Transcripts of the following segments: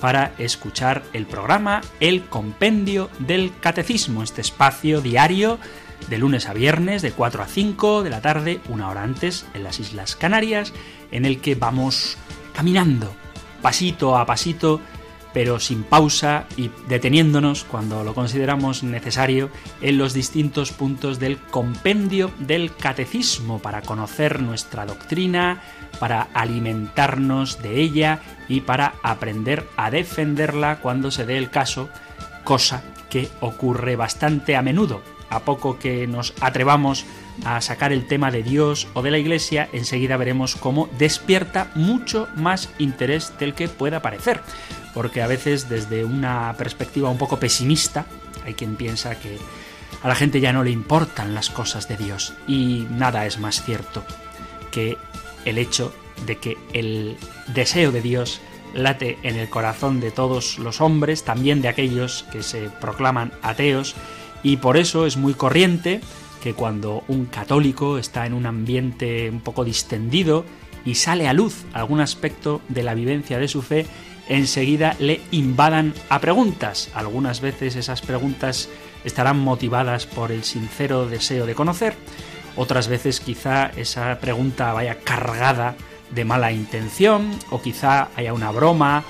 para escuchar el programa El Compendio del Catecismo, este espacio diario de lunes a viernes de 4 a 5 de la tarde, una hora antes, en las Islas Canarias, en el que vamos caminando pasito a pasito pero sin pausa y deteniéndonos cuando lo consideramos necesario en los distintos puntos del compendio del catecismo para conocer nuestra doctrina, para alimentarnos de ella y para aprender a defenderla cuando se dé el caso, cosa que ocurre bastante a menudo. A poco que nos atrevamos a sacar el tema de Dios o de la Iglesia, enseguida veremos cómo despierta mucho más interés del que pueda parecer. Porque a veces desde una perspectiva un poco pesimista hay quien piensa que a la gente ya no le importan las cosas de Dios. Y nada es más cierto que el hecho de que el deseo de Dios late en el corazón de todos los hombres, también de aquellos que se proclaman ateos, y por eso es muy corriente que cuando un católico está en un ambiente un poco distendido y sale a luz algún aspecto de la vivencia de su fe, enseguida le invadan a preguntas. Algunas veces esas preguntas estarán motivadas por el sincero deseo de conocer, otras veces quizá esa pregunta vaya cargada de mala intención, o quizá haya una broma,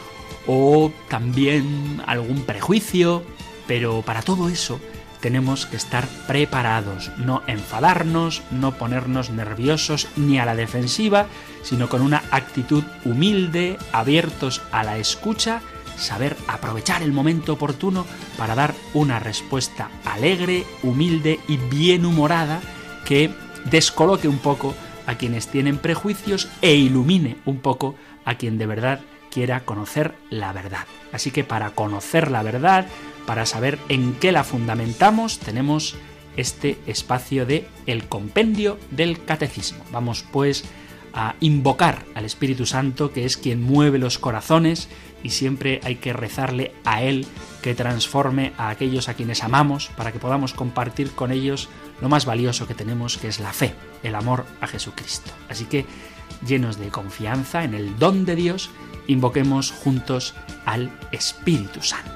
o también algún prejuicio, pero para todo eso tenemos que estar preparados, no enfadarnos, no ponernos nerviosos ni a la defensiva, sino con una actitud humilde, abiertos a la escucha, saber aprovechar el momento oportuno para dar una respuesta alegre, humilde y bien humorada que descoloque un poco a quienes tienen prejuicios e ilumine un poco a quien de verdad quiera conocer la verdad. Así que para conocer la verdad, para saber en qué la fundamentamos, tenemos este espacio de el compendio del catecismo. Vamos pues a invocar al Espíritu Santo, que es quien mueve los corazones y siempre hay que rezarle a Él que transforme a aquellos a quienes amamos para que podamos compartir con ellos lo más valioso que tenemos, que es la fe, el amor a Jesucristo. Así que, llenos de confianza en el don de Dios, invoquemos juntos al Espíritu Santo.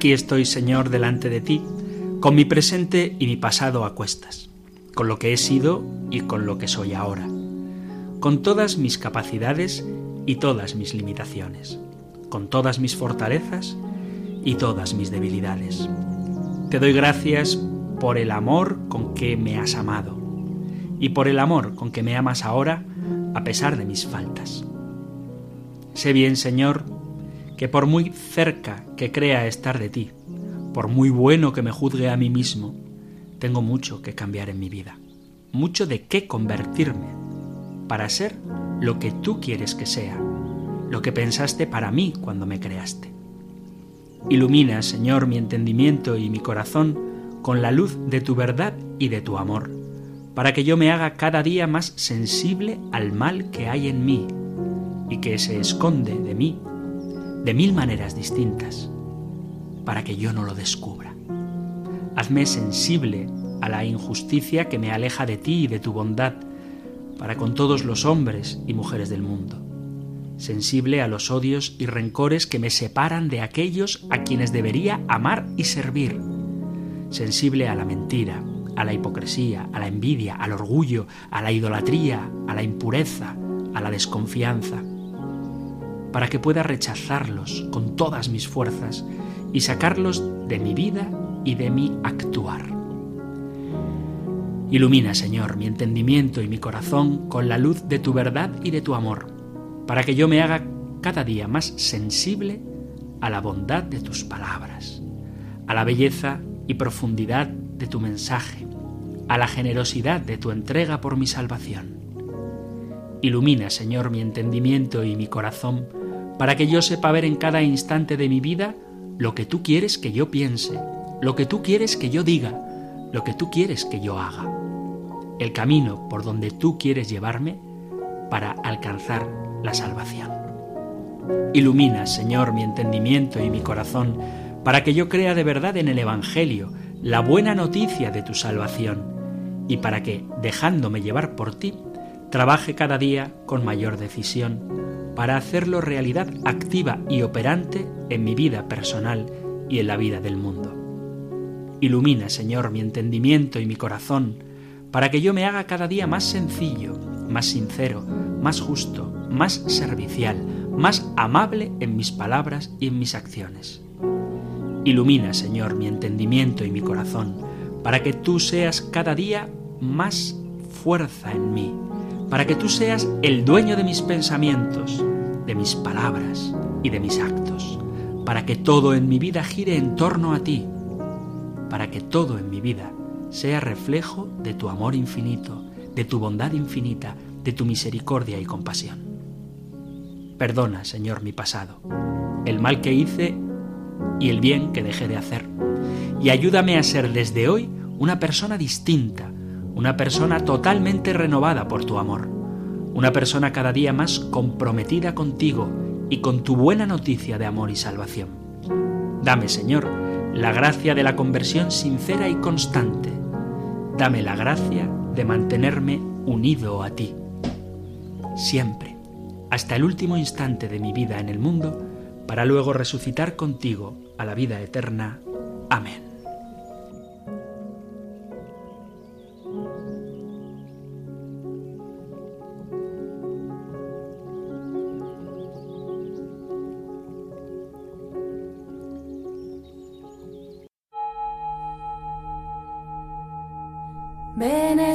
Aquí estoy, Señor, delante de ti, con mi presente y mi pasado a cuestas, con lo que he sido y con lo que soy ahora, con todas mis capacidades y todas mis limitaciones, con todas mis fortalezas y todas mis debilidades. Te doy gracias por el amor con que me has amado y por el amor con que me amas ahora a pesar de mis faltas. Sé bien, Señor, que por muy cerca que crea estar de ti, por muy bueno que me juzgue a mí mismo, tengo mucho que cambiar en mi vida, mucho de qué convertirme para ser lo que tú quieres que sea, lo que pensaste para mí cuando me creaste. Ilumina, Señor, mi entendimiento y mi corazón con la luz de tu verdad y de tu amor, para que yo me haga cada día más sensible al mal que hay en mí y que se esconde de mí de mil maneras distintas para que yo no lo descubra. Hazme sensible a la injusticia que me aleja de ti y de tu bondad para con todos los hombres y mujeres del mundo. Sensible a los odios y rencores que me separan de aquellos a quienes debería amar y servir. Sensible a la mentira, a la hipocresía, a la envidia, al orgullo, a la idolatría, a la impureza, a la desconfianza, para que pueda rechazarlos con todas mis fuerzas y sacarlos de mi vida y de mi actuar. Ilumina, Señor, mi entendimiento y mi corazón con la luz de tu verdad y de tu amor, para que yo me haga cada día más sensible a la bondad de tus palabras, a la belleza y profundidad de tu mensaje, a la generosidad de tu entrega por mi salvación. Ilumina, Señor, mi entendimiento y mi corazón, para que yo sepa ver en cada instante de mi vida lo que tú quieres que yo piense, lo que tú quieres que yo diga, lo que tú quieres que yo haga. El camino por donde tú quieres llevarme para alcanzar la salvación. Ilumina, Señor, mi entendimiento y mi corazón, para que yo crea de verdad en el Evangelio, la buena noticia de tu salvación, y para que, dejándome llevar por ti, trabaje cada día con mayor decisión para hacerlo realidad activa y operante en mi vida personal y en la vida del mundo. Ilumina, Señor, mi entendimiento y mi corazón, para que yo me haga cada día más sencillo, más sincero, más justo, más servicial, más amable en mis palabras y en mis acciones. Ilumina, Señor, mi entendimiento y mi corazón, para que tú seas cada día más fuerza en mí, para que tú seas el dueño de mis pensamientos, de mis palabras y de mis actos, para que todo en mi vida gire en torno a ti, para que todo en mi vida sea reflejo de tu amor infinito, de tu bondad infinita, de tu misericordia y compasión. Perdona, Señor, mi pasado, el mal que hice y el bien que dejé de hacer, y ayúdame a ser desde hoy una persona distinta, una persona totalmente renovada por tu amor, una persona cada día más comprometida contigo y con tu buena noticia de amor y salvación. Dame, Señor, la gracia de la conversión sincera y constante. Dame la gracia de mantenerme unido a ti. Siempre, hasta el último instante de mi vida en el mundo, para luego resucitar contigo a la vida eterna. Amén.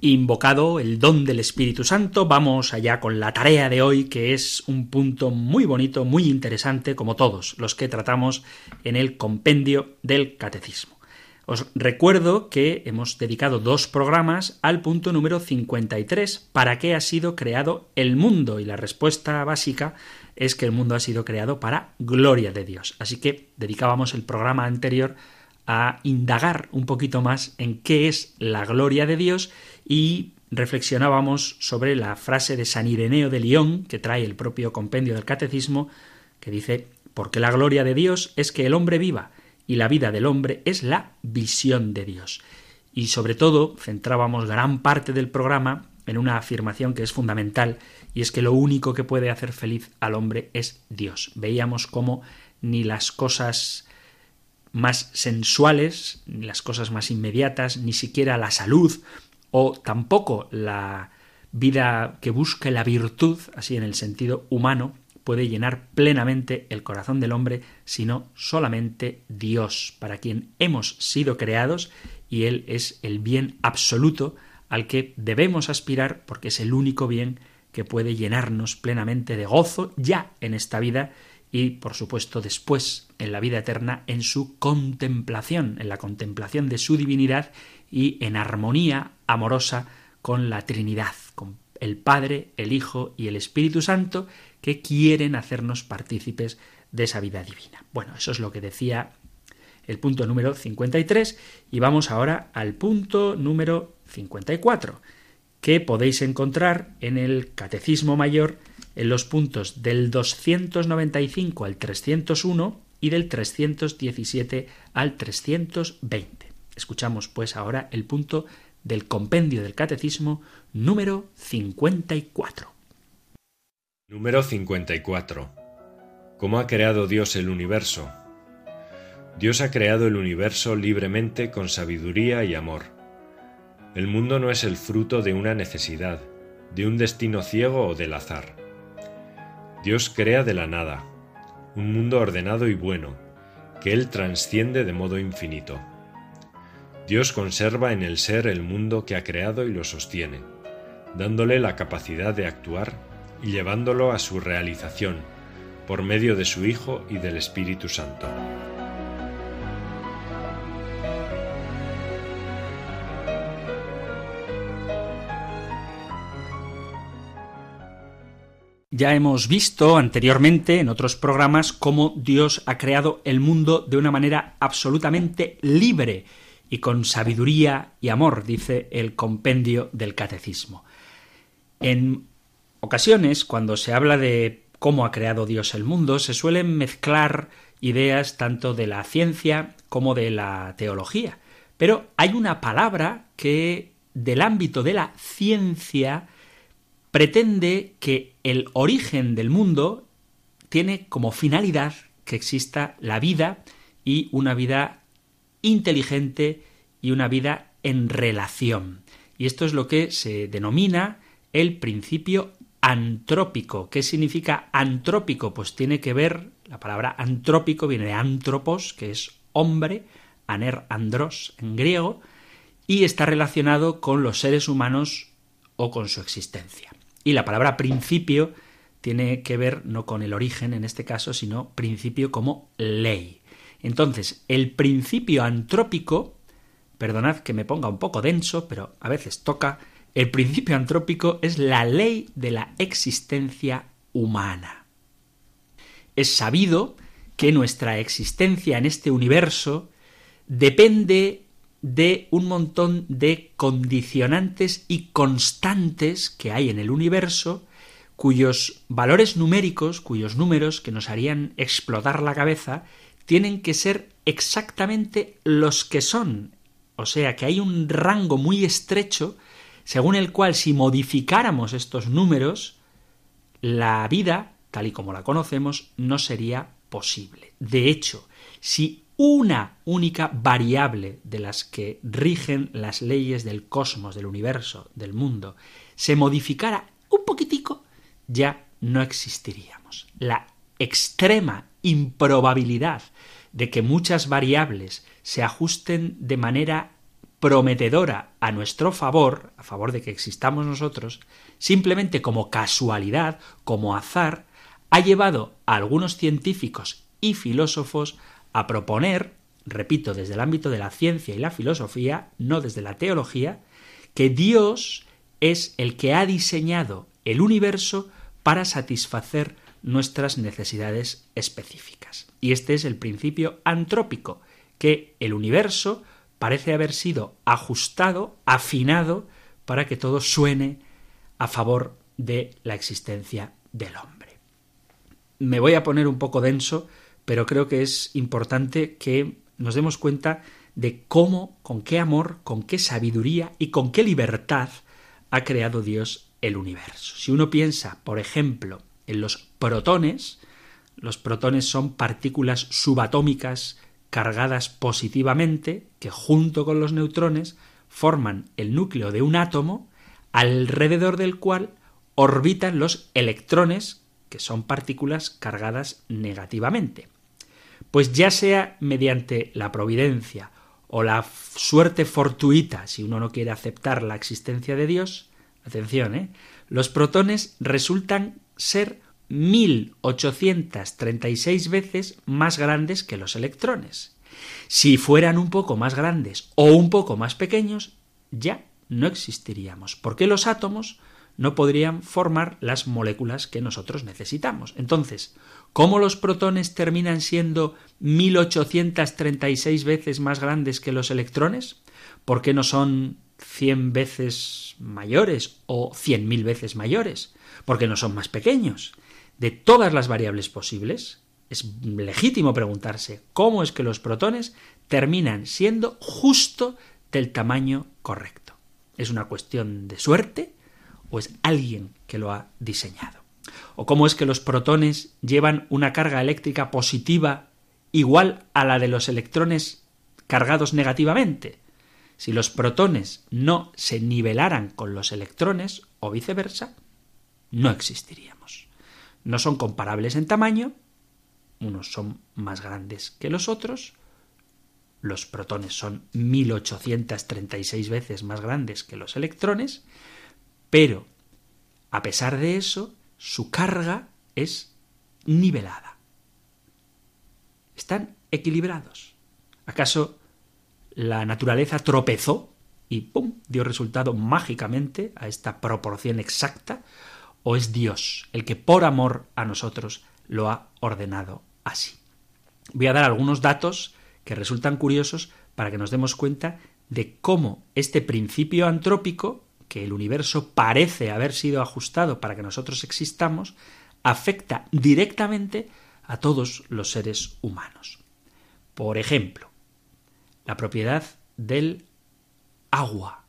Invocado el don del Espíritu Santo, vamos allá con la tarea de hoy, que es un punto muy bonito, muy interesante, como todos los que tratamos en el compendio del Catecismo. Os recuerdo que hemos dedicado dos programas al punto número 53, ¿para qué ha sido creado el mundo? Y la respuesta básica es que el mundo ha sido creado para gloria de Dios. Así que dedicábamos el programa anterior a indagar un poquito más en qué es la gloria de Dios y reflexionábamos sobre la frase de San Ireneo de León que trae el propio compendio del Catecismo que dice porque la gloria de Dios es que el hombre viva y la vida del hombre es la visión de Dios. Y sobre todo centrábamos gran parte del programa en una afirmación que es fundamental y es que lo único que puede hacer feliz al hombre es Dios. Veíamos cómo ni las cosas más sensuales, ni las cosas más inmediatas, ni siquiera la salud o tampoco la vida que busque la virtud, así en el sentido humano, puede llenar plenamente el corazón del hombre, sino solamente Dios, para quien hemos sido creados y Él es el bien absoluto al que debemos aspirar porque es el único bien que puede llenarnos plenamente de gozo ya en esta vida y, por supuesto, después en la vida eterna en su contemplación, en la contemplación de su divinidad y en armonía amorosa con la Trinidad, con el Padre, el Hijo y el Espíritu Santo, que quieren hacernos partícipes de esa vida divina. Bueno, eso es lo que decía el punto número 53 y vamos ahora al punto número 54, que podéis encontrar en el Catecismo Mayor en los puntos del 295 al 301 y del 317 al 320. Escuchamos pues ahora el punto del compendio del catecismo número 54. Número 54. ¿Cómo ha creado Dios el universo? Dios ha creado el universo libremente con sabiduría y amor. El mundo no es el fruto de una necesidad, de un destino ciego o del azar. Dios crea de la nada, un mundo ordenado y bueno, que Él transciende de modo infinito. Dios conserva en el ser el mundo que ha creado y lo sostiene, dándole la capacidad de actuar y llevándolo a su realización, por medio de su Hijo y del Espíritu Santo. Ya hemos visto anteriormente en otros programas cómo Dios ha creado el mundo de una manera absolutamente libre y con sabiduría y amor, dice el compendio del catecismo. En ocasiones, cuando se habla de cómo ha creado Dios el mundo, se suelen mezclar ideas tanto de la ciencia como de la teología. Pero hay una palabra que del ámbito de la ciencia pretende que el origen del mundo tiene como finalidad que exista la vida y una vida inteligente y una vida en relación. Y esto es lo que se denomina el principio antrópico. ¿Qué significa antrópico? Pues tiene que ver, la palabra antrópico viene de antropos, que es hombre, aner andros en griego, y está relacionado con los seres humanos o con su existencia. Y la palabra principio tiene que ver no con el origen en este caso, sino principio como ley. Entonces, el principio antrópico, perdonad que me ponga un poco denso, pero a veces toca, el principio antrópico es la ley de la existencia humana. Es sabido que nuestra existencia en este universo depende de un montón de condicionantes y constantes que hay en el universo cuyos valores numéricos, cuyos números que nos harían explotar la cabeza, tienen que ser exactamente los que son. O sea que hay un rango muy estrecho según el cual si modificáramos estos números, la vida, tal y como la conocemos, no sería posible. De hecho, si una única variable de las que rigen las leyes del cosmos, del universo, del mundo, se modificara un poquitico, ya no existiríamos. La extrema improbabilidad de que muchas variables se ajusten de manera prometedora a nuestro favor, a favor de que existamos nosotros, simplemente como casualidad, como azar, ha llevado a algunos científicos y filósofos a proponer, repito, desde el ámbito de la ciencia y la filosofía, no desde la teología, que Dios es el que ha diseñado el universo para satisfacer nuestras necesidades específicas. Y este es el principio antrópico, que el universo parece haber sido ajustado, afinado, para que todo suene a favor de la existencia del hombre. Me voy a poner un poco denso, pero creo que es importante que nos demos cuenta de cómo, con qué amor, con qué sabiduría y con qué libertad ha creado Dios el universo. Si uno piensa, por ejemplo, en los protones, los protones son partículas subatómicas cargadas positivamente que junto con los neutrones forman el núcleo de un átomo alrededor del cual orbitan los electrones que son partículas cargadas negativamente. Pues ya sea mediante la providencia o la suerte fortuita, si uno no quiere aceptar la existencia de Dios, atención, ¿eh? los protones resultan ser 1836 veces más grandes que los electrones. Si fueran un poco más grandes o un poco más pequeños, ya no existiríamos, porque los átomos no podrían formar las moléculas que nosotros necesitamos. Entonces, ¿cómo los protones terminan siendo 1836 veces más grandes que los electrones? ¿Por qué no son 100 veces mayores o 100.000 veces mayores? ¿Por qué no son más pequeños? de todas las variables posibles, es legítimo preguntarse cómo es que los protones terminan siendo justo del tamaño correcto. ¿Es una cuestión de suerte o es alguien que lo ha diseñado? ¿O cómo es que los protones llevan una carga eléctrica positiva igual a la de los electrones cargados negativamente? Si los protones no se nivelaran con los electrones o viceversa, no existiríamos. No son comparables en tamaño, unos son más grandes que los otros, los protones son 1836 veces más grandes que los electrones, pero a pesar de eso, su carga es nivelada. Están equilibrados. ¿Acaso la naturaleza tropezó y ¡pum! dio resultado mágicamente a esta proporción exacta? ¿O es Dios el que por amor a nosotros lo ha ordenado así? Voy a dar algunos datos que resultan curiosos para que nos demos cuenta de cómo este principio antrópico, que el universo parece haber sido ajustado para que nosotros existamos, afecta directamente a todos los seres humanos. Por ejemplo, la propiedad del agua.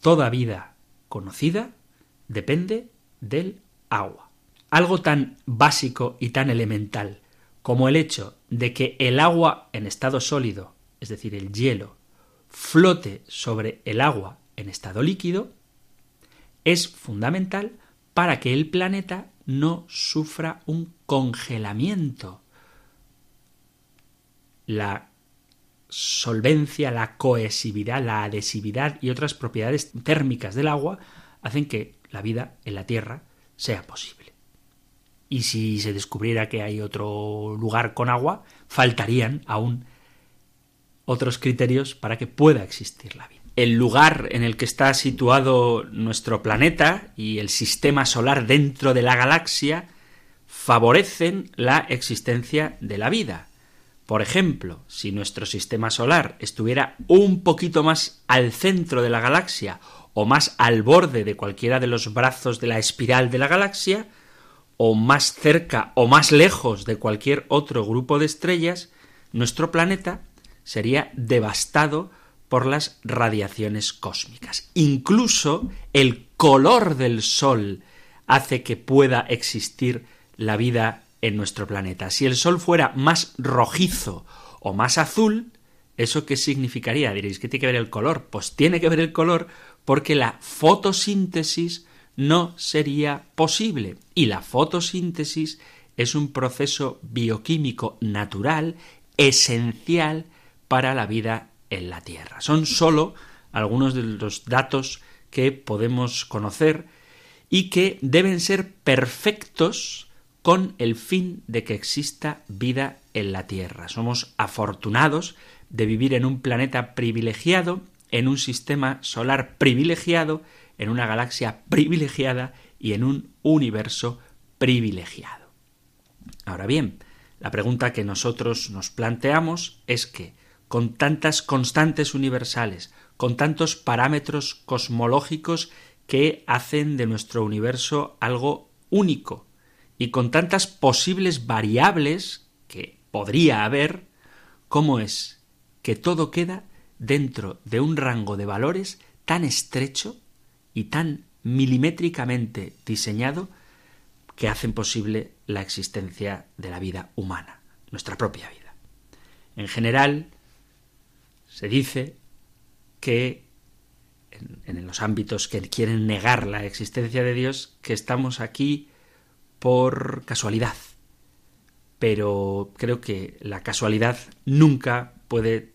Toda vida conocida depende del agua. Algo tan básico y tan elemental como el hecho de que el agua en estado sólido, es decir, el hielo, flote sobre el agua en estado líquido, es fundamental para que el planeta no sufra un congelamiento. La solvencia, la cohesividad, la adhesividad y otras propiedades térmicas del agua hacen que la vida en la Tierra sea posible y si se descubriera que hay otro lugar con agua, faltarían aún otros criterios para que pueda existir la vida. El lugar en el que está situado nuestro planeta y el sistema solar dentro de la galaxia favorecen la existencia de la vida. Por ejemplo, si nuestro sistema solar estuviera un poquito más al centro de la galaxia o más al borde de cualquiera de los brazos de la espiral de la galaxia, o más cerca o más lejos de cualquier otro grupo de estrellas, nuestro planeta sería devastado por las radiaciones cósmicas. Incluso el color del Sol hace que pueda existir la vida en nuestro planeta. Si el Sol fuera más rojizo o más azul, ¿eso qué significaría? Diréis, ¿qué tiene que ver el color? Pues tiene que ver el color porque la fotosíntesis no sería posible. Y la fotosíntesis es un proceso bioquímico natural esencial para la vida en la Tierra. Son sólo algunos de los datos que podemos conocer y que deben ser perfectos con el fin de que exista vida en la Tierra. Somos afortunados de vivir en un planeta privilegiado, en un sistema solar privilegiado, en una galaxia privilegiada y en un universo privilegiado. Ahora bien, la pregunta que nosotros nos planteamos es que, con tantas constantes universales, con tantos parámetros cosmológicos que hacen de nuestro universo algo único, y con tantas posibles variables que podría haber, ¿cómo es que todo queda dentro de un rango de valores tan estrecho y tan milimétricamente diseñado que hacen posible la existencia de la vida humana, nuestra propia vida. En general, se dice que en, los ámbitos que quieren negar la existencia de Dios, que estamos aquí por casualidad. Pero creo que la casualidad nunca puede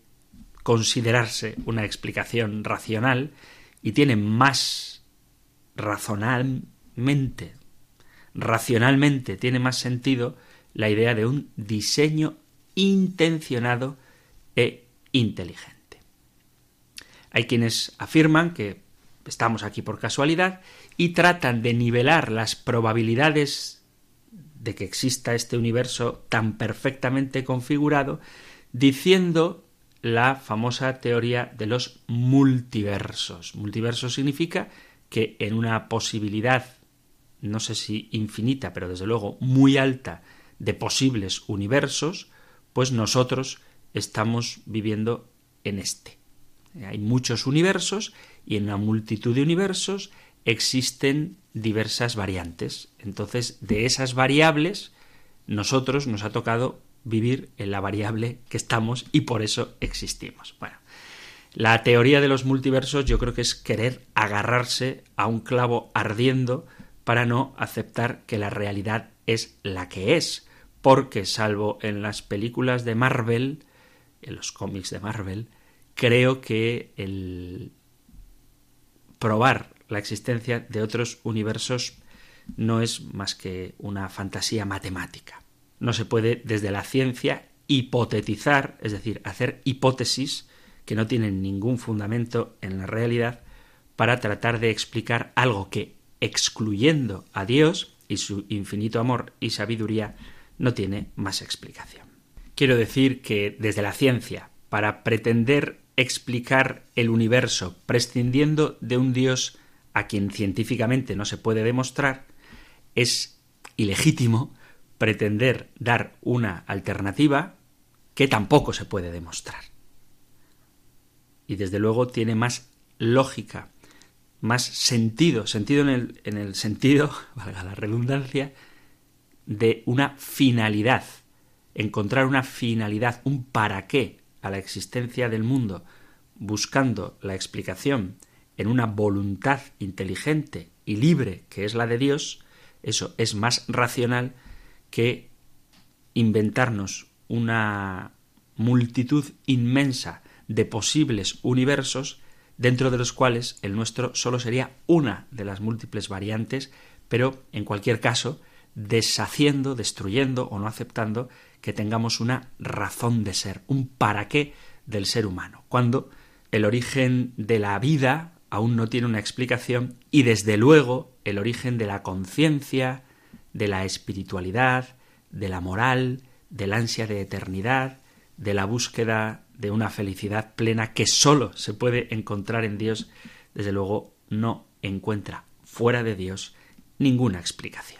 considerarse una explicación racional y tiene más razonalmente, racionalmente, tiene más sentido la idea de un diseño intencionado e inteligente. Hay quienes afirman que estamos aquí por casualidad y tratan de nivelar las probabilidades de que exista este universo tan perfectamente configurado diciendo la famosa teoría de los multiversos. Multiverso significa que en una posibilidad, no sé si infinita, pero desde luego muy alta, de posibles universos, pues nosotros estamos viviendo en este. Hay muchos universos y en una multitud de universos existen diversas variantes. Entonces, de esas variables, nosotros nos ha tocado vivir en la variable que estamos y por eso existimos. Bueno, la teoría de los multiversos yo creo que es querer agarrarse a un clavo ardiendo para no aceptar que la realidad es la que es, porque salvo en las películas de Marvel, en los cómics de Marvel, creo que el probar la existencia de otros universos no es más que una fantasía matemática. No se puede desde la ciencia hipotetizar, es decir, hacer hipótesis que no tienen ningún fundamento en la realidad para tratar de explicar algo que, excluyendo a Dios y su infinito amor y sabiduría, no tiene más explicación. Quiero decir que desde la ciencia, para pretender explicar el universo prescindiendo de un Dios a quien científicamente no se puede demostrar, es ilegítimo pretender dar una alternativa que tampoco se puede demostrar. Y desde luego tiene más lógica, más sentido, sentido en el, en el sentido, valga la redundancia, de una finalidad, encontrar una finalidad, un para qué a la existencia del mundo, buscando la explicación en una voluntad inteligente y libre que es la de Dios, eso es más racional que inventarnos una multitud inmensa de posibles universos dentro de los cuales el nuestro solo sería una de las múltiples variantes, pero en cualquier caso deshaciendo, destruyendo o no aceptando que tengamos una razón de ser, un para qué del ser humano, cuando el origen de la vida aún no tiene una explicación y desde luego el origen de la conciencia, de la espiritualidad, de la moral, del ansia de eternidad, de la búsqueda de una felicidad plena que sólo se puede encontrar en Dios, desde luego no encuentra fuera de Dios ninguna explicación.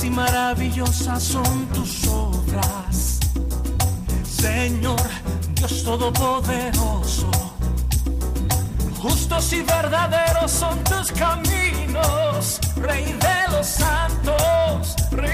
Y maravillosas son tus obras, Señor Dios Todopoderoso. Justos y verdaderos son tus caminos, Rey de los santos, Rey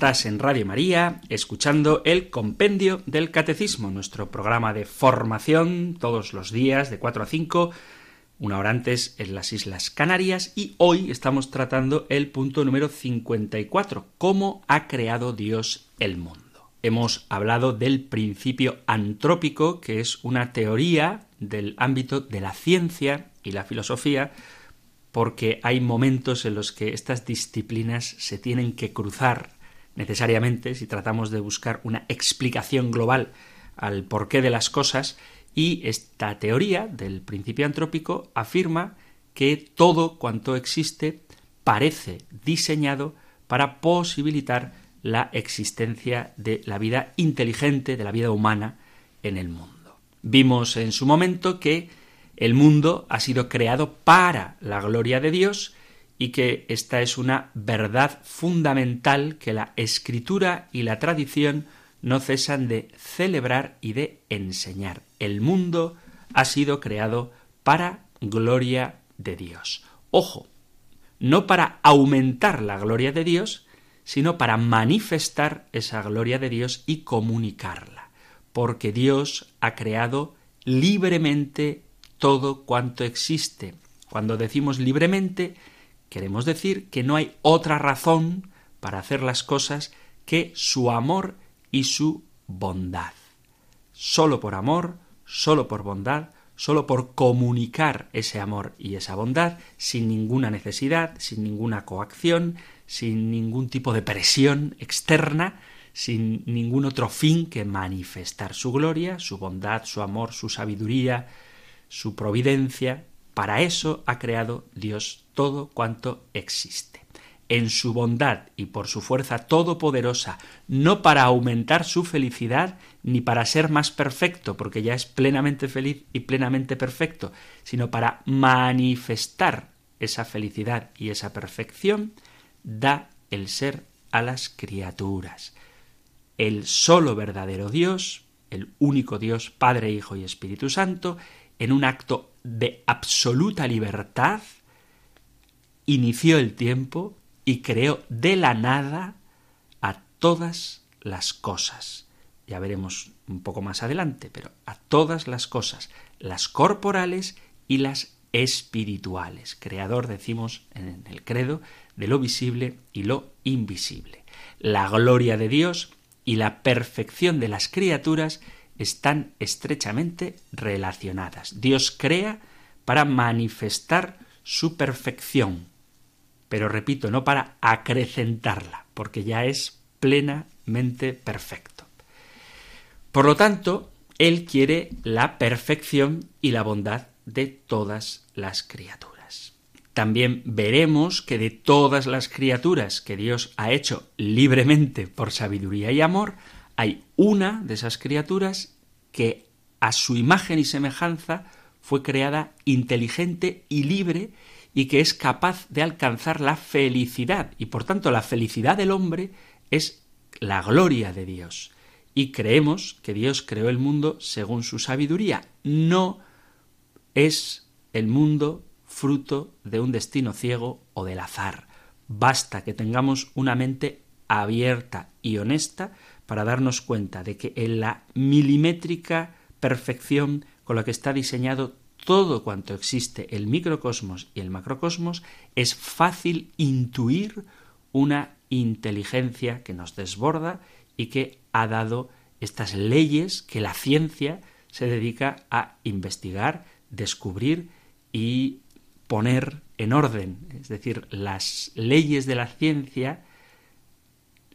Estás en Radio María escuchando el Compendio del Catecismo, nuestro programa de formación todos los días de 4 a 5, una hora antes en las Islas Canarias y hoy estamos tratando el punto número 54, cómo ha creado Dios el mundo. Hemos hablado del principio antrópico, que es una teoría del ámbito de la ciencia y la filosofía, porque hay momentos en los que estas disciplinas se tienen que cruzar necesariamente si tratamos de buscar una explicación global al porqué de las cosas y esta teoría del principio antrópico afirma que todo cuanto existe parece diseñado para posibilitar la existencia de la vida inteligente, de la vida humana en el mundo. Vimos en su momento que el mundo ha sido creado para la gloria de Dios y que esta es una verdad fundamental que la escritura y la tradición no cesan de celebrar y de enseñar. El mundo ha sido creado para gloria de Dios. Ojo, no para aumentar la gloria de Dios, sino para manifestar esa gloria de Dios y comunicarla, porque Dios ha creado libremente todo cuanto existe. Cuando decimos libremente, queremos decir que no hay otra razón para hacer las cosas que su amor y su bondad. Solo por amor, solo por bondad, solo por comunicar ese amor y esa bondad, sin ninguna necesidad, sin ninguna coacción, sin ningún tipo de presión externa, sin ningún otro fin que manifestar su gloria, su bondad, su amor, su sabiduría, su providencia, para eso ha creado Dios todo cuanto existe. En su bondad y por su fuerza todopoderosa, no para aumentar su felicidad ni para ser más perfecto, porque ya es plenamente feliz y plenamente perfecto, sino para manifestar esa felicidad y esa perfección, da el ser a las criaturas. El solo verdadero Dios, el único Dios, Padre, Hijo y Espíritu Santo, en un acto de absoluta libertad, inició el tiempo y creó de la nada a todas las cosas. Ya veremos un poco más adelante, pero a todas las cosas, las corporales y las espirituales. Creador, decimos en el credo, de lo visible y lo invisible. La gloria de Dios y la perfección de las criaturas están estrechamente relacionadas. Dios crea para manifestar su perfección, pero repito, no para acrecentarla, porque ya es plenamente perfecto. Por lo tanto, Él quiere la perfección y la bondad de todas las criaturas. También veremos que de todas las criaturas que Dios ha hecho libremente por sabiduría y amor, hay una de esas criaturas que a su imagen y semejanza fue creada inteligente y libre y que es capaz de alcanzar la felicidad. Y por tanto la felicidad del hombre es la gloria de Dios. Y creemos que Dios creó el mundo según su sabiduría. No es el mundo fruto de un destino ciego o del azar. Basta que tengamos una mente abierta y honesta para darnos cuenta de que en la milimétrica perfección con la que está diseñado todo cuanto existe, el microcosmos y el macrocosmos, es fácil intuir una inteligencia que nos desborda y que ha dado estas leyes que la ciencia se dedica a investigar, descubrir y poner en orden. Es decir, las leyes de la ciencia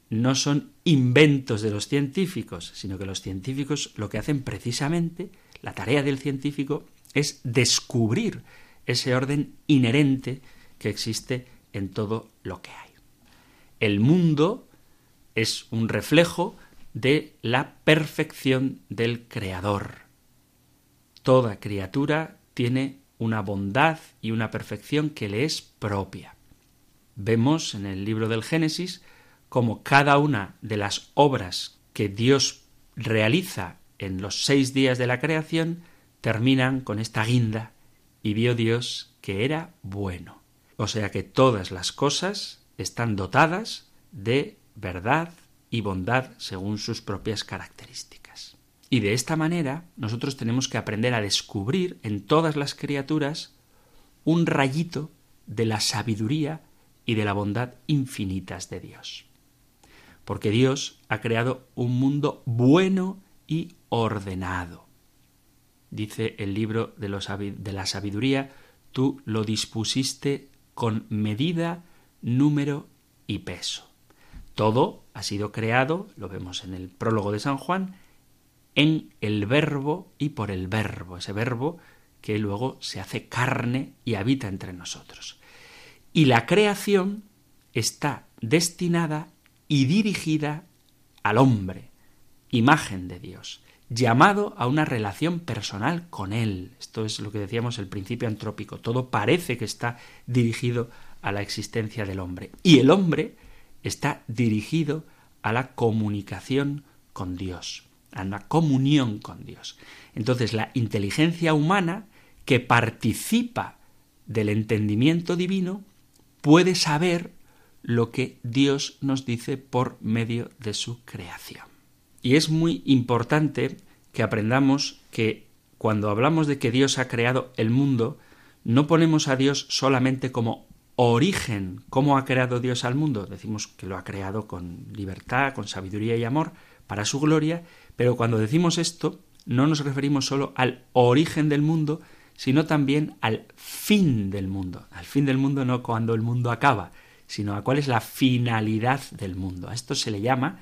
no son inventos de los científicos, sino que los científicos lo que hacen precisamente, la tarea del científico, es descubrir ese orden inherente que existe en todo lo que hay. El mundo es un reflejo de la perfección del Creador. Toda criatura tiene una bondad y una perfección que le es propia. Vemos en el libro del Génesis como cada una de las obras que Dios realiza en los seis días de la creación terminan con esta guinda y vio Dios que era bueno. O sea que todas las cosas están dotadas de verdad y bondad según sus propias características. Y de esta manera nosotros tenemos que aprender a descubrir en todas las criaturas un rayito de la sabiduría y de la bondad infinitas de Dios. Porque Dios ha creado un mundo bueno y ordenado. Dice el libro de, la sabiduría, tú lo dispusiste con medida, número y peso. Todo ha sido creado, lo vemos en el prólogo de San Juan, en el verbo y por el verbo, ese verbo que luego se hace carne y habita entre nosotros. Y la creación está destinada y dirigida al hombre, imagen de Dios, llamado a una relación personal con Él. Esto es lo que decíamos el principio antrópico. Todo parece que está dirigido a la existencia del hombre. Y el hombre está dirigido a la comunicación con Dios, a una comunión con Dios. Entonces la inteligencia humana que participa del entendimiento divino puede saber lo que Dios nos dice por medio de su creación. Y es muy importante que aprendamos que cuando hablamos de que Dios ha creado el mundo, no ponemos a Dios solamente como origen, cómo ha creado Dios al mundo. Decimos que lo ha creado con libertad, con sabiduría y amor, para su gloria, pero cuando decimos esto, no nos referimos solo al origen del mundo, sino también al fin del mundo. Al fin del mundo no cuando el mundo acaba, sino a cuál es la finalidad del mundo. A esto se le llama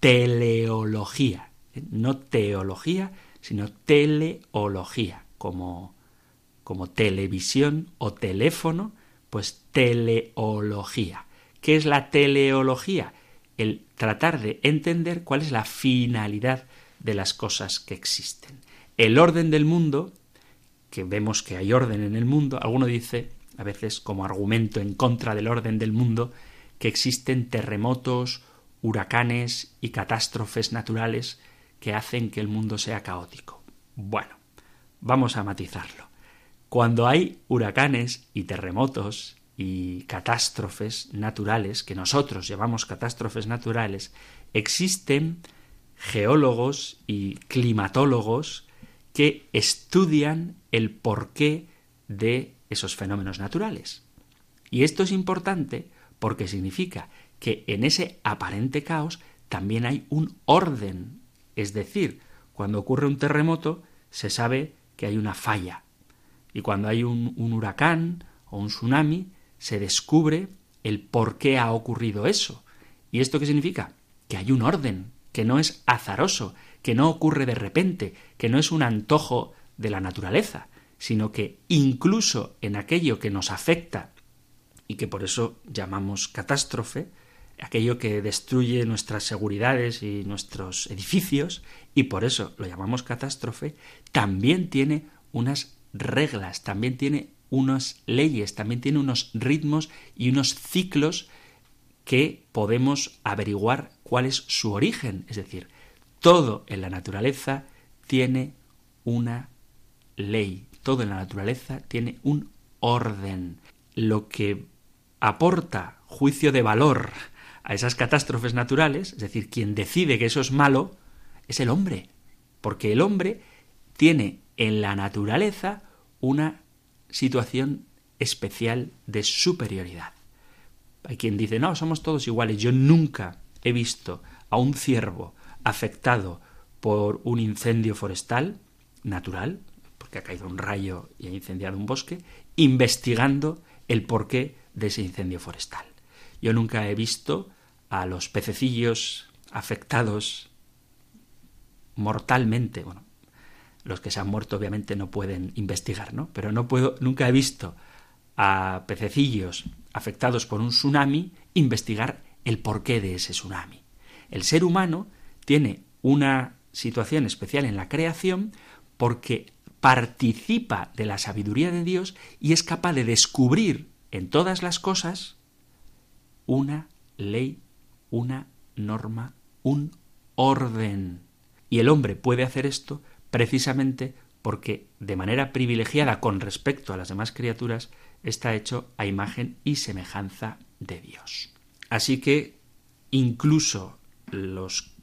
teleología. No teología, sino teleología, como, como televisión o teléfono, pues teleología. ¿Qué es la teleología? El tratar de entender cuál es la finalidad de las cosas que existen. El orden del mundo, que vemos que hay orden en el mundo, alguno dice, a veces como argumento en contra del orden del mundo, que existen terremotos, huracanes y catástrofes naturales que hacen que el mundo sea caótico. Bueno, vamos a matizarlo. Cuando hay huracanes y terremotos y catástrofes naturales, que nosotros llamamos catástrofes naturales, existen geólogos y climatólogos que estudian el porqué de esos fenómenos naturales. Y esto es importante porque significa que en ese aparente caos también hay un orden. Es decir, cuando ocurre un terremoto se sabe que hay una falla. Y cuando hay un, huracán o un tsunami se descubre el por qué ha ocurrido eso. ¿Y esto qué significa? Que hay un orden, que no es azaroso, que no ocurre de repente, que no es un antojo de la naturaleza, sino que incluso en aquello que nos afecta y que por eso llamamos catástrofe, aquello que destruye nuestras seguridades y nuestros edificios, y por eso lo llamamos catástrofe, también tiene unas reglas, también tiene unas leyes, también tiene unos ritmos y unos ciclos que podemos averiguar cuál es su origen. Es decir, todo en la naturaleza tiene una ley, todo en la naturaleza tiene un orden. Lo que aporta juicio de valor a esas catástrofes naturales, es decir, quien decide que eso es malo, es el hombre, porque el hombre tiene en la naturaleza una situación especial de superioridad. Hay quien dice, no, somos todos iguales. Yo nunca he visto a un ciervo afectado por un incendio forestal natural, porque ha caído un rayo y ha incendiado un bosque, investigando el porqué de ese incendio forestal. Yo nunca he visto a los pececillos afectados mortalmente, bueno, los que se han muerto obviamente no pueden investigar, ¿no? Pero no puedo, nunca he visto a pececillos afectados por un tsunami investigar el porqué de ese tsunami. El ser humano tiene una situación especial en la creación porque participa de la sabiduría de Dios y es capaz de descubrir en todas las cosas una ley una norma, un orden. Y el hombre puede hacer esto precisamente porque de manera privilegiada con respecto a las demás criaturas está hecho a imagen y semejanza de Dios. Así que incluso los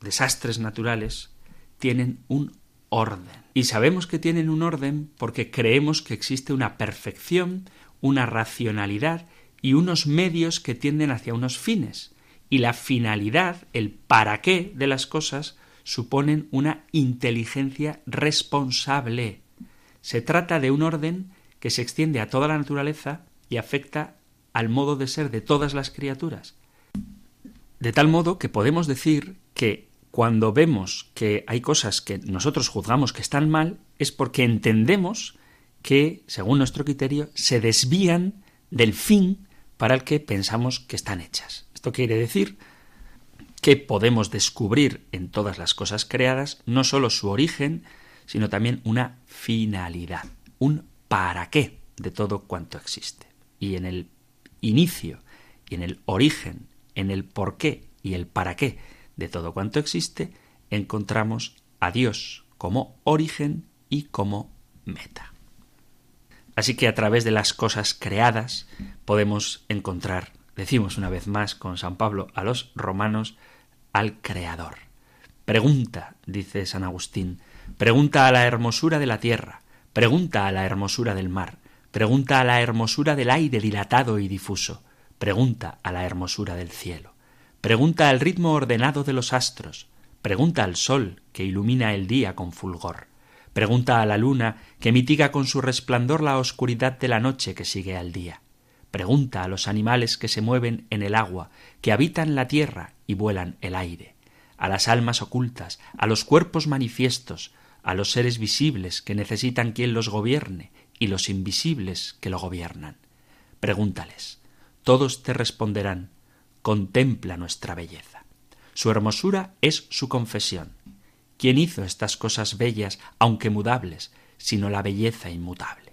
desastres naturales, tienen un orden. Y sabemos que tienen un orden porque creemos que existe una perfección, una racionalidad y unos medios que tienden hacia unos fines. Y la finalidad, el para qué de las cosas, suponen una inteligencia responsable. Se trata de un orden que se extiende a toda la naturaleza y afecta al modo de ser de todas las criaturas. De tal modo que podemos decir que cuando vemos que hay cosas que nosotros juzgamos que están mal, es porque entendemos que, según nuestro criterio, se desvían del fin para el que pensamos que están hechas. Quiere decir que podemos descubrir en todas las cosas creadas no sólo su origen, sino también una finalidad, un para qué de todo cuanto existe. Y en el inicio, y en el origen, en el por qué y el para qué de todo cuanto existe, encontramos a Dios como origen y como meta. Así que a través de las cosas creadas podemos encontrar, decimos una vez más con San Pablo a los romanos, al Creador. Pregunta, dice San Agustín, pregunta a la hermosura de la tierra, pregunta a la hermosura del mar, pregunta a la hermosura del aire dilatado y difuso, pregunta a la hermosura del cielo, pregunta al ritmo ordenado de los astros, pregunta al sol que ilumina el día con fulgor, Pregunta a la luna que mitiga con su resplandor la oscuridad de la noche que sigue al día. Pregunta a los animales que se mueven en el agua, que habitan la tierra y vuelan el aire, a las almas ocultas, a los cuerpos manifiestos, a los seres visibles que necesitan quien los gobierne y los invisibles que lo gobiernan. Pregúntales. Todos te responderán. Contempla nuestra belleza. Su hermosura es su confesión. ¿Quién hizo estas cosas bellas, aunque mudables, sino la belleza inmutable?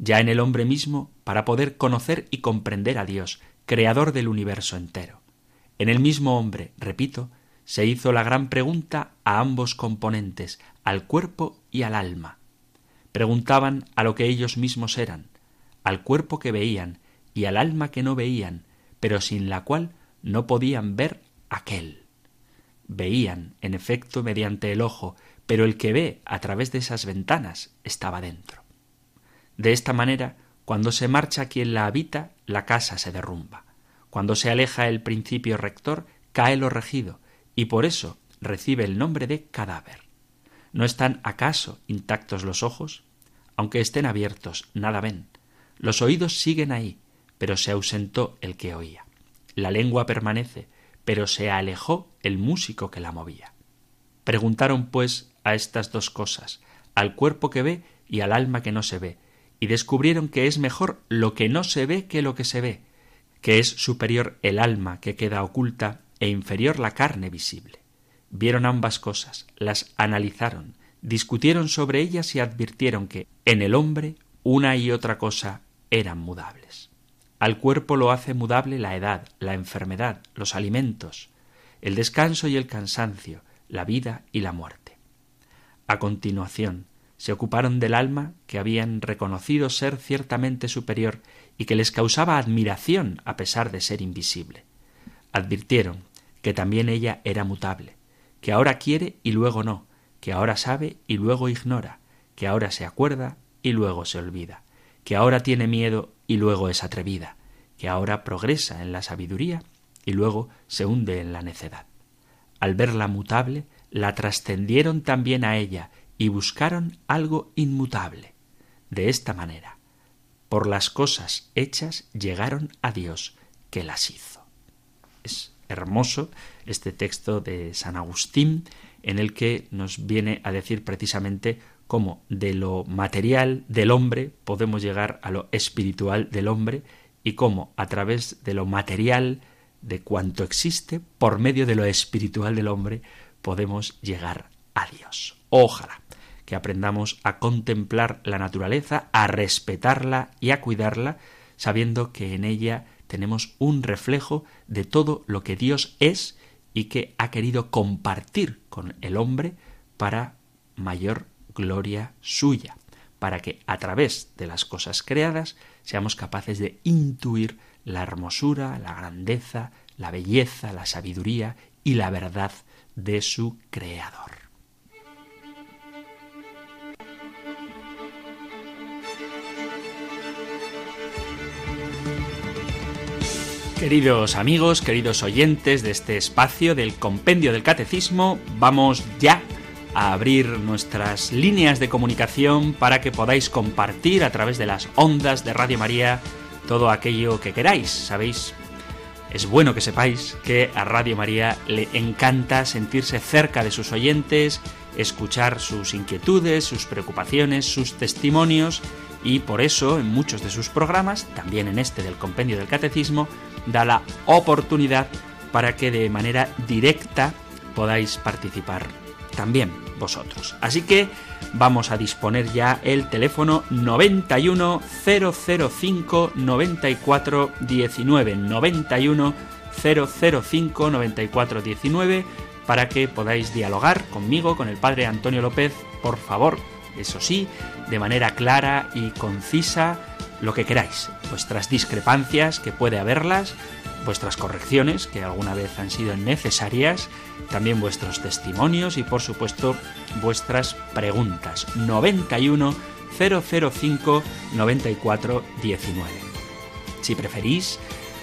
Ya en el hombre mismo, para poder conocer y comprender a Dios, creador del universo entero. En el mismo hombre, repito, se hizo la gran pregunta a ambos componentes, al cuerpo y al alma. Preguntaban a lo que ellos mismos eran, al cuerpo que veían y al alma que no veían, pero sin la cual no podían ver aquel veían, en efecto, mediante el ojo, pero el que ve a través de esas ventanas estaba dentro. De esta manera, cuando se marcha quien la habita, la casa se derrumba. Cuando se aleja el principio rector, cae lo regido, y por eso recibe el nombre de cadáver. ¿No están acaso intactos los ojos? Aunque estén abiertos, nada ven. Los oídos siguen ahí, pero se ausentó el que oía. La lengua permanece, pero se alejó el músico que la movía. Preguntaron, pues, a estas dos cosas, al cuerpo que ve y al alma que no se ve, y descubrieron que es mejor lo que no se ve que lo que se ve, que es superior el alma que queda oculta e inferior la carne visible. Vieron ambas cosas, las analizaron, discutieron sobre ellas y advirtieron que en el hombre una y otra cosa eran mudables. Al cuerpo lo hace mudable la edad, la enfermedad, los alimentos, el descanso y el cansancio, la vida y la muerte. A continuación, se ocuparon del alma que habían reconocido ser ciertamente superior y que les causaba admiración a pesar de ser invisible. Advirtieron que también ella era mutable, que ahora quiere y luego no, que ahora sabe y luego ignora, que ahora se acuerda y luego se olvida, que ahora tiene miedo y luego es atrevida, que ahora progresa en la sabiduría y luego se hunde en la necedad. Al verla mutable, la trascendieron también a ella y buscaron algo inmutable. De esta manera, por las cosas hechas llegaron a Dios que las hizo. Es hermoso este texto de San Agustín en el que nos viene a decir precisamente cómo de lo material del hombre podemos llegar a lo espiritual del hombre y cómo a través de lo material de cuanto existe, por medio de lo espiritual del hombre, podemos llegar a Dios. Ojalá que aprendamos a contemplar la naturaleza, a respetarla y a cuidarla, sabiendo que en ella tenemos un reflejo de todo lo que Dios es y que ha querido compartir con el hombre para mayor gloria suya, para que a través de las cosas creadas seamos capaces de intuir la hermosura, la grandeza, la belleza, la sabiduría y la verdad de su Creador. Queridos amigos, queridos oyentes de este espacio del Compendio del Catecismo, vamos ya a abrir nuestras líneas de comunicación para que podáis compartir a través de las ondas de Radio María todo aquello que queráis. Sabéis, es bueno que sepáis que a Radio María le encanta sentirse cerca de sus oyentes, escuchar sus inquietudes, sus preocupaciones, sus testimonios y por eso en muchos de sus programas, también en este del Compendio del Catecismo, da la oportunidad para que de manera directa podáis participar también vosotros. Así que vamos a disponer ya el teléfono 91 005 94 19 91 005 94 19 para que podáis dialogar conmigo, con el padre Antonio López, por favor, eso sí, de manera clara y concisa, lo que queráis, vuestras discrepancias, que puede haberlas, vuestras correcciones, que alguna vez han sido necesarias, también vuestros testimonios y por supuesto vuestras preguntas. 91 005 94 19. Si preferís,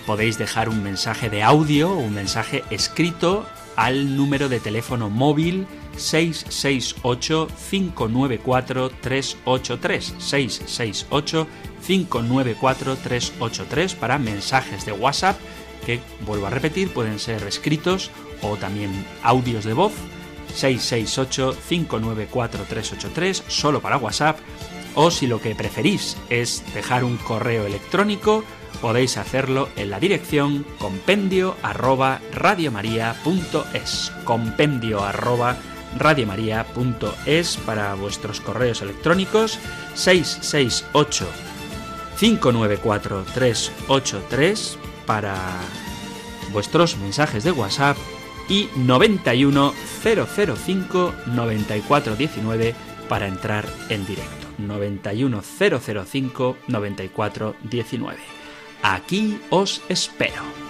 podéis dejar un mensaje de audio o un mensaje escrito al número de teléfono móvil 668 594 383 668 594 383 para mensajes de WhatsApp que, vuelvo a repetir, pueden ser escritos o también audios de voz. 668-594-383 solo para WhatsApp. O si lo que preferís es dejar un correo electrónico podéis hacerlo en la dirección compendio arroba radiomaria.es compendio arroba radiomaria.es para vuestros correos electrónicos. 668 594 383 para vuestros mensajes de WhatsApp y 91 005 9419 para entrar en directo. 91 005 9419. Aquí os espero.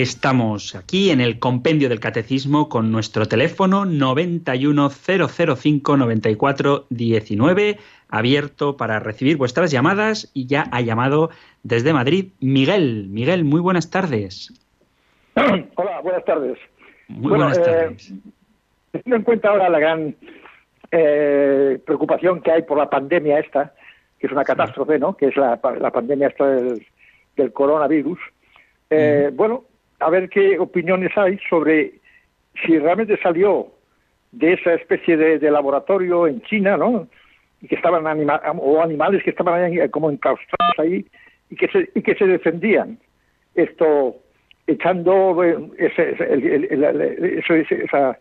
Estamos aquí en el compendio del catecismo con nuestro teléfono 910059419 abierto para recibir vuestras llamadas y ya ha llamado desde Madrid Miguel. Miguel, muy buenas tardes. Hola, buenas tardes. Muy buenas eh, tardes. teniendo en cuenta ahora la gran eh, preocupación que hay por la pandemia esta, que es una catástrofe, ¿no? Que es la, la pandemia esta del, del coronavirus. Eh, Bueno, a ver qué opiniones hay sobre si realmente salió de esa especie de, laboratorio en China, ¿no? Y que estaban anima o animales que estaban ahí como enclaustrados ahí y que se, y que se defendían. Esto echando ese, el- el- el- esa,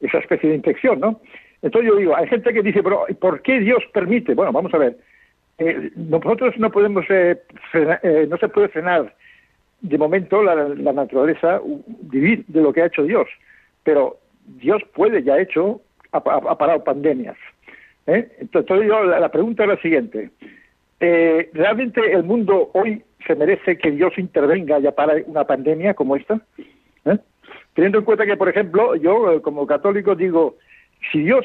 esa especie de infección, ¿no? Entonces yo digo, hay gente que dice, pero ¿por qué Dios permite? Bueno, vamos a ver. Eh, nosotros no podemos, eh, frena- eh, no se puede frenar de momento la, la naturaleza divina de lo que ha hecho Dios, pero Dios puede, ya ha hecho, ha, parado pandemias. ¿eh? Entonces yo, la, pregunta es la siguiente. Eh, ¿Realmente el mundo hoy se merece que Dios intervenga y para una pandemia como esta? ¿Eh? Teniendo en cuenta que, por ejemplo, yo eh, como católico digo, si Dios,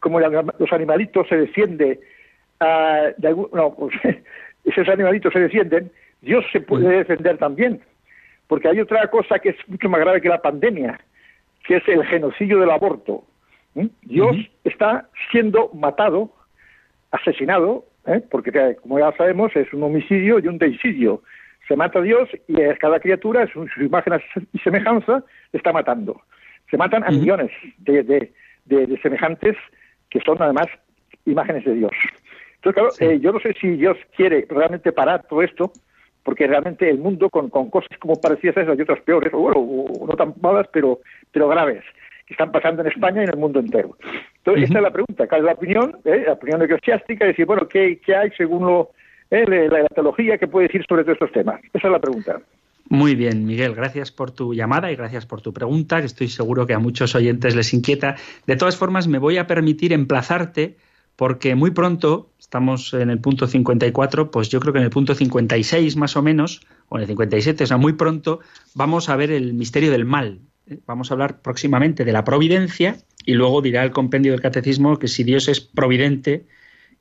como los animalitos se defiende, ah, de algún- no, pues, esos animalitos se defienden, Dios se puede defender también, porque hay otra cosa que es mucho más grave que la pandemia, que es el genocidio del aborto. ¿eh? Dios está siendo matado, asesinado, ¿eh? porque eh, como ya sabemos es un homicidio y un deicidio. Se mata a Dios y a cada criatura, su, su imagen y semejanza, está matando. Se matan a millones de, de, de, semejantes que son además imágenes de Dios. Entonces, claro, eh, yo no sé si Dios quiere realmente parar todo esto, porque realmente el mundo con, con cosas como parecidas a esas y otras peores, o bueno, no tan malas, pero, pero graves, que están pasando en España y en el mundo entero. Entonces, esta es la pregunta, ¿cuál es la opinión? Eh? La opinión eclesiástica, decir, bueno, ¿qué, qué hay según lo, eh, la, la teología que puede decir sobre todos estos temas? Esa es la pregunta. Muy bien, Miguel, gracias por tu llamada y gracias por tu pregunta, que estoy seguro que a muchos oyentes les inquieta. De todas formas, me voy a permitir emplazarte porque muy pronto, estamos en el punto 54, pues yo creo que en el punto 56 más o menos, o en el 57, o sea, muy pronto, vamos a ver el misterio del mal. Vamos a hablar próximamente de la providencia y luego dirá el compendio del catecismo que si Dios es providente,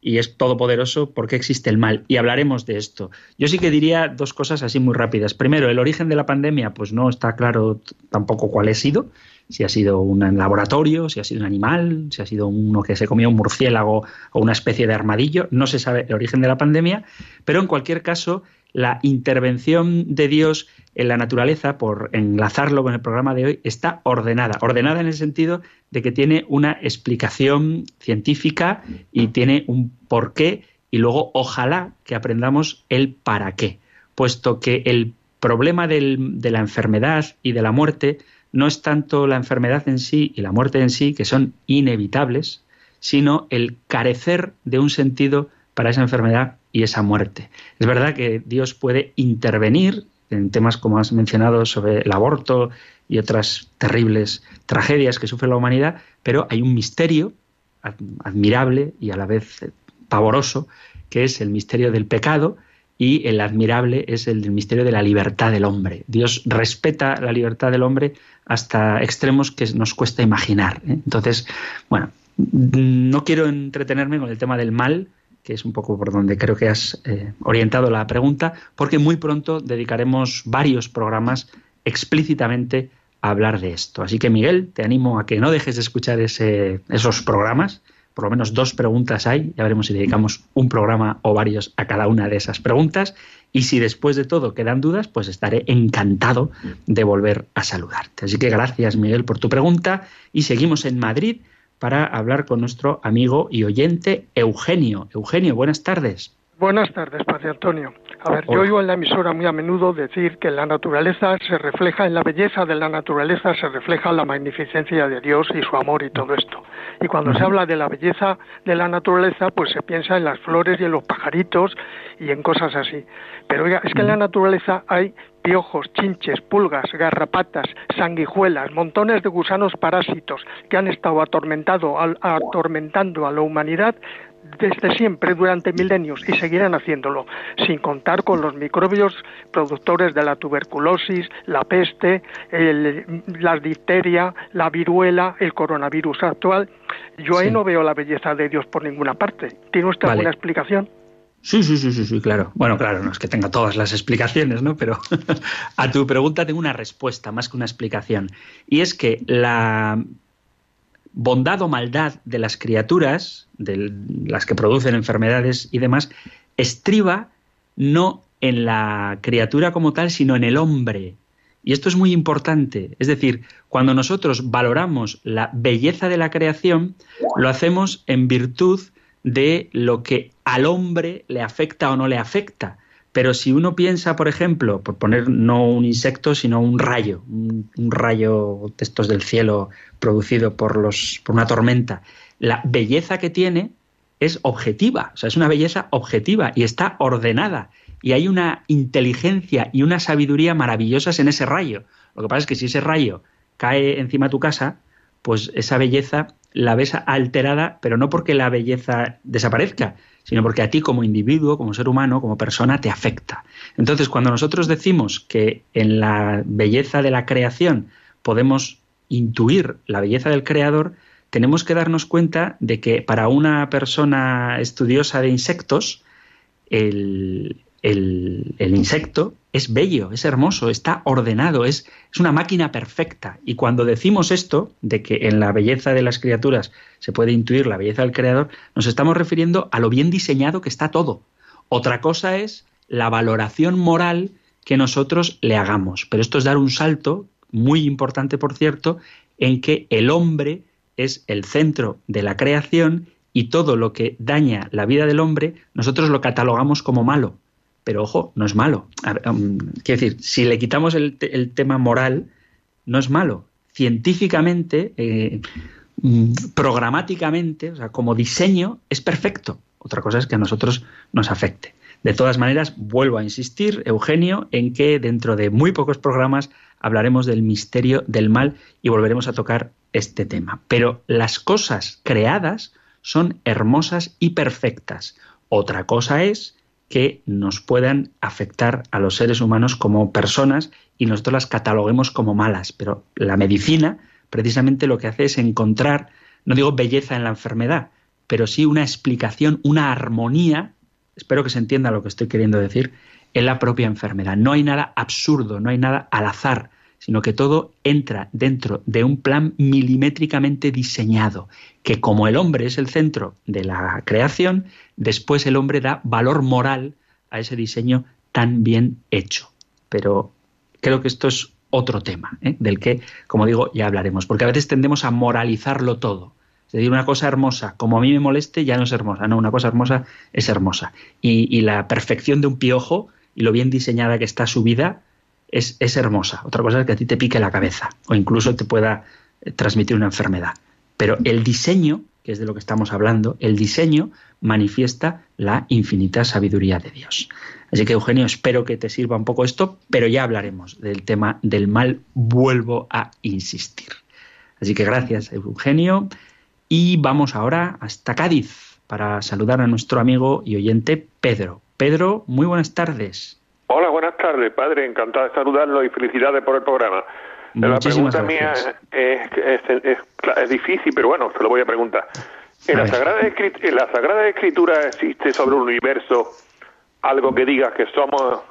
y es todopoderoso, ¿por qué existe el mal? Y hablaremos de esto. Yo sí que diría dos cosas así muy rápidas. Primero, el origen de la pandemia, pues no está claro tampoco cuál ha sido. Si ha sido un laboratorio, si ha sido un animal, si ha sido uno que se comió un murciélago o una especie de armadillo. No se sabe el origen de la pandemia, pero en cualquier caso, la intervención de Dios en la naturaleza, por enlazarlo con el programa de hoy, está ordenada. Ordenada en el sentido de que tiene una explicación científica y tiene un porqué y luego ojalá que aprendamos el para qué, puesto que el problema de la enfermedad y de la muerte no es tanto la enfermedad en sí y la muerte en sí, que son inevitables, sino el carecer de un sentido para esa enfermedad y esa muerte. Es verdad que Dios puede intervenir en temas como has mencionado sobre el aborto y otras terribles tragedias que sufre la humanidad, pero hay un misterio admirable y a la vez pavoroso, que es el misterio del pecado, y el admirable es el misterio de la libertad del hombre. Dios respeta la libertad del hombre hasta extremos que nos cuesta imaginar. ¿eh? Entonces, bueno, no quiero entretenerme con el tema del mal, que es un poco por donde creo que has eh, orientado la pregunta, porque muy pronto dedicaremos varios programas explícitamente a hablar de esto. Así que Miguel, te animo a que no dejes de escuchar ese, esos programas. Por lo menos dos preguntas hay. Ya veremos si dedicamos un programa o varios a cada una de esas preguntas. Y si después de todo quedan dudas, pues estaré encantado de volver a saludarte. Así que gracias, Miguel, por tu pregunta. Y seguimos en Madrid para hablar con nuestro amigo y oyente Eugenio. Eugenio, buenas tardes. Buenas tardes, Padre Antonio. A ver, yo oigo en la emisora muy a menudo decir que la naturaleza se refleja, en la belleza de la naturaleza se refleja la magnificencia de Dios y su amor y todo esto. Y cuando se habla de la belleza de la naturaleza, pues se piensa en las flores y en los pajaritos y en cosas así. Pero oiga, es que en la naturaleza hay piojos, chinches, pulgas, garrapatas, sanguijuelas, montones de gusanos parásitos que han estado atormentando a la humanidad desde siempre, durante milenios, y seguirán haciéndolo, sin contar con los microbios productores de la tuberculosis, la peste, la difteria, la viruela, el coronavirus actual. Yo ahí no veo la belleza de Dios por ninguna parte. ¿Tiene usted alguna explicación? Sí, sí, sí, sí, sí, claro. Bueno, claro, no es que tenga todas las explicaciones, ¿no? Pero a tu pregunta tengo una respuesta más que una explicación. Y es que la bondad o maldad de las criaturas, de las que producen enfermedades y demás, estriba no en la criatura como tal, sino en el hombre. Y esto es muy importante. Es decir, cuando nosotros valoramos la belleza de la creación, lo hacemos en virtud de lo que al hombre le afecta o no le afecta. Pero si uno piensa, por ejemplo, por poner no un insecto, sino un rayo, un, rayo de estos del cielo producido por, los, por una tormenta, la belleza que tiene es objetiva, o sea, es una belleza objetiva y está ordenada. Y hay una inteligencia y una sabiduría maravillosas en ese rayo. Lo que pasa es que si ese rayo cae encima de tu casa, pues esa belleza la ves alterada, pero no porque la belleza desaparezca, sino porque a ti como individuo, como ser humano, como persona, te afecta. Entonces, cuando nosotros decimos que en la belleza de la creación podemos intuir la belleza del creador, tenemos que darnos cuenta de que para una persona estudiosa de insectos, el, insecto es bello, es hermoso, está ordenado, es, es, una máquina perfecta. Y cuando decimos esto, de que en la belleza de las criaturas se puede intuir la belleza del creador, nos estamos refiriendo a lo bien diseñado que está todo. Otra cosa es la valoración moral que nosotros le hagamos. Pero esto es dar un salto, muy importante por cierto, en que el hombre es el centro de la creación y todo lo que daña la vida del hombre, nosotros lo catalogamos como malo. Pero ojo, no es malo. Um, quiero decir, si le quitamos el, tema moral, no es malo. Científicamente, eh, mm, programáticamente, o sea, como diseño, es perfecto. Otra cosa es que a nosotros nos afecte. De todas maneras, vuelvo a insistir, Eugenio, en que dentro de muy pocos programas hablaremos del misterio del mal y volveremos a tocar este tema. Pero las cosas creadas son hermosas y perfectas. Otra cosa es que nos puedan afectar a los seres humanos como personas y nosotros las cataloguemos como malas. Pero la medicina precisamente lo que hace es encontrar, no digo belleza en la enfermedad, pero sí una explicación, una armonía, espero que se entienda lo que estoy queriendo decir, en la propia enfermedad. No hay nada absurdo, no hay nada al azar, sino que todo entra dentro de un plan milimétricamente diseñado, que como el hombre es el centro de la creación, después el hombre da valor moral a ese diseño tan bien hecho. Pero creo que esto es otro tema, ¿eh? del que, como digo, ya hablaremos, porque a veces tendemos a moralizarlo todo. Es decir, una cosa hermosa, como a mí me moleste, ya no es hermosa. No, una cosa hermosa es hermosa. Y, y la perfección de un piojo y lo bien diseñada que está su vida, es, hermosa. Otra cosa es que a ti te pique la cabeza o incluso te pueda eh, transmitir una enfermedad. Pero el diseño, que es de lo que estamos hablando, el diseño manifiesta la infinita sabiduría de Dios. Así que Eugenio, espero que te sirva un poco esto, pero ya hablaremos del tema del mal, vuelvo a insistir. Así que gracias, Eugenio. Y vamos ahora hasta Cádiz para saludar a nuestro amigo y oyente Pedro. Pedro, muy buenas tardes. Hola, buenas tardes, padre. Encantado de saludarlo y felicidades por el programa. la pregunta mía es, difícil, pero bueno, se lo voy a preguntar. ¿En la, Sagrada ¿En la Sagrada Escritura existe sobre un universo algo que diga que somos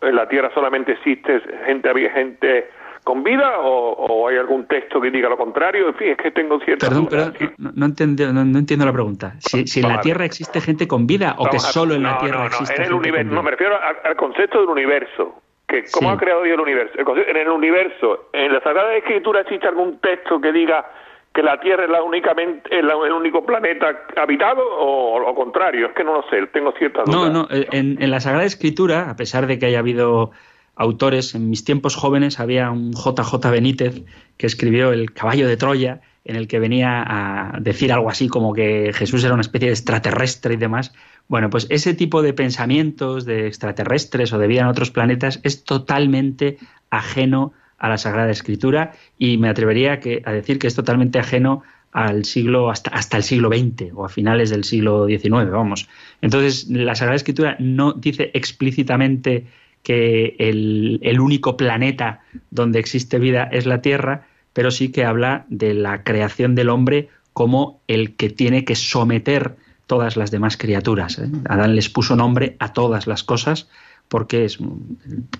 en la Tierra solamente existe gente, gente con vida o, hay algún texto que diga lo contrario? En fin, es que tengo cierta Perdón, pero no, entiendo, no, entiendo la pregunta. Si, en la Tierra existe gente con vida o que solo en la Tierra existe en el universo, No, me refiero al, concepto del universo. Que, ¿Cómo ha creado Dios el universo? en el universo, ¿en la Sagrada Escritura existe algún texto que diga que la Tierra es la únicamente el único planeta habitado o lo contrario? Es que no lo sé, tengo ciertas dudas. No, no, en, en la Sagrada Escritura, a pesar de que haya habido autores. En mis tiempos jóvenes había un JJ Benítez que escribió El caballo de Troya, en el que venía a decir algo así como que Jesús era una especie de extraterrestre y demás. Bueno, pues ese tipo de pensamientos de extraterrestres o de vida en otros planetas es totalmente ajeno a la Sagrada Escritura y me atrevería a decir que es totalmente ajeno al siglo hasta, hasta el siglo XX o a finales del siglo XIX, vamos. Entonces, la Sagrada Escritura no dice explícitamente que el, único planeta donde existe vida es la Tierra, pero sí que habla de la creación del hombre como el que tiene que someter todas las demás criaturas. ¿eh? Adán les puso nombre a todas las cosas porque es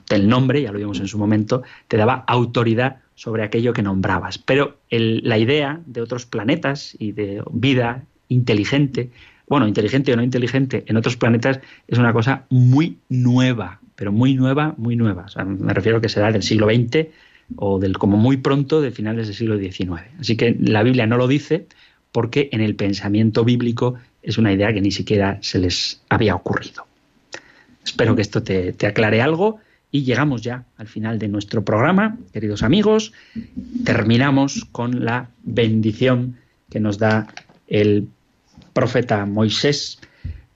el nombre, ya lo vimos en su momento, te daba autoridad sobre aquello que nombrabas. Pero la idea de otros planetas y de vida inteligente, bueno, inteligente o no inteligente en otros planetas es una cosa muy nueva, pero muy nueva, muy nueva. me refiero a que será del siglo XX o del como muy pronto de finales del siglo XIX. Así que la Biblia no lo dice porque en el pensamiento bíblico es una idea que ni siquiera se les había ocurrido. Espero que esto te, te aclare algo y llegamos ya al final de nuestro programa, queridos amigos. Terminamos con la bendición que nos da el profeta Moisés.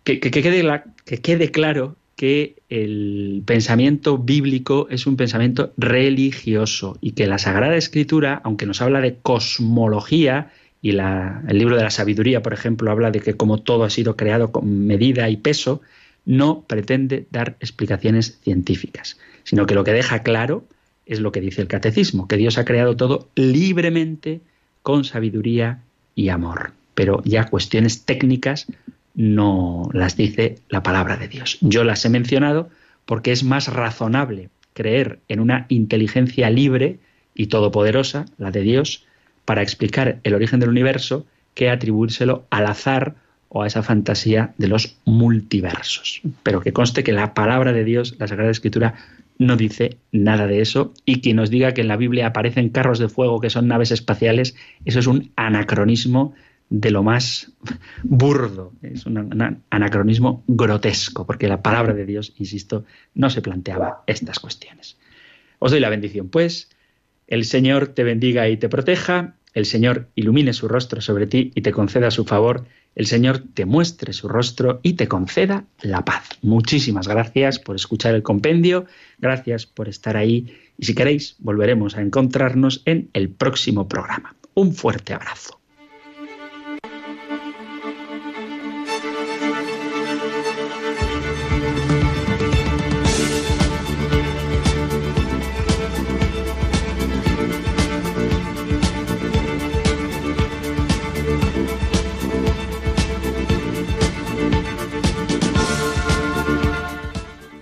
Que, quede claro que el pensamiento bíblico es un pensamiento religioso y que la Sagrada Escritura, aunque nos habla de cosmología, y el libro de la sabiduría, por ejemplo, habla de que como todo ha sido creado con medida y peso, no pretende dar explicaciones científicas, sino que lo que deja claro es lo que dice el catecismo, que Dios ha creado todo libremente, con sabiduría y amor. Pero ya cuestiones técnicas no las dice la palabra de Dios. Yo las he mencionado porque es más razonable creer en una inteligencia libre y todopoderosa, la de Dios, para explicar el origen del universo que atribuírselo al azar o a esa fantasía de los multiversos. Pero que conste que la palabra de Dios, la Sagrada Escritura, no dice nada de eso y quien nos diga que en la Biblia aparecen carros de fuego que son naves espaciales, eso es un anacronismo de lo más burdo, es un anacronismo grotesco, porque la palabra de Dios, insisto, no se planteaba estas cuestiones. Os doy la bendición, pues, el Señor te bendiga y te proteja, el Señor ilumine su rostro sobre ti y te conceda su favor, el Señor te muestre su rostro y te conceda la paz. Muchísimas gracias por escuchar el compendio, gracias por estar ahí y si queréis volveremos a encontrarnos en el próximo programa. Un fuerte abrazo.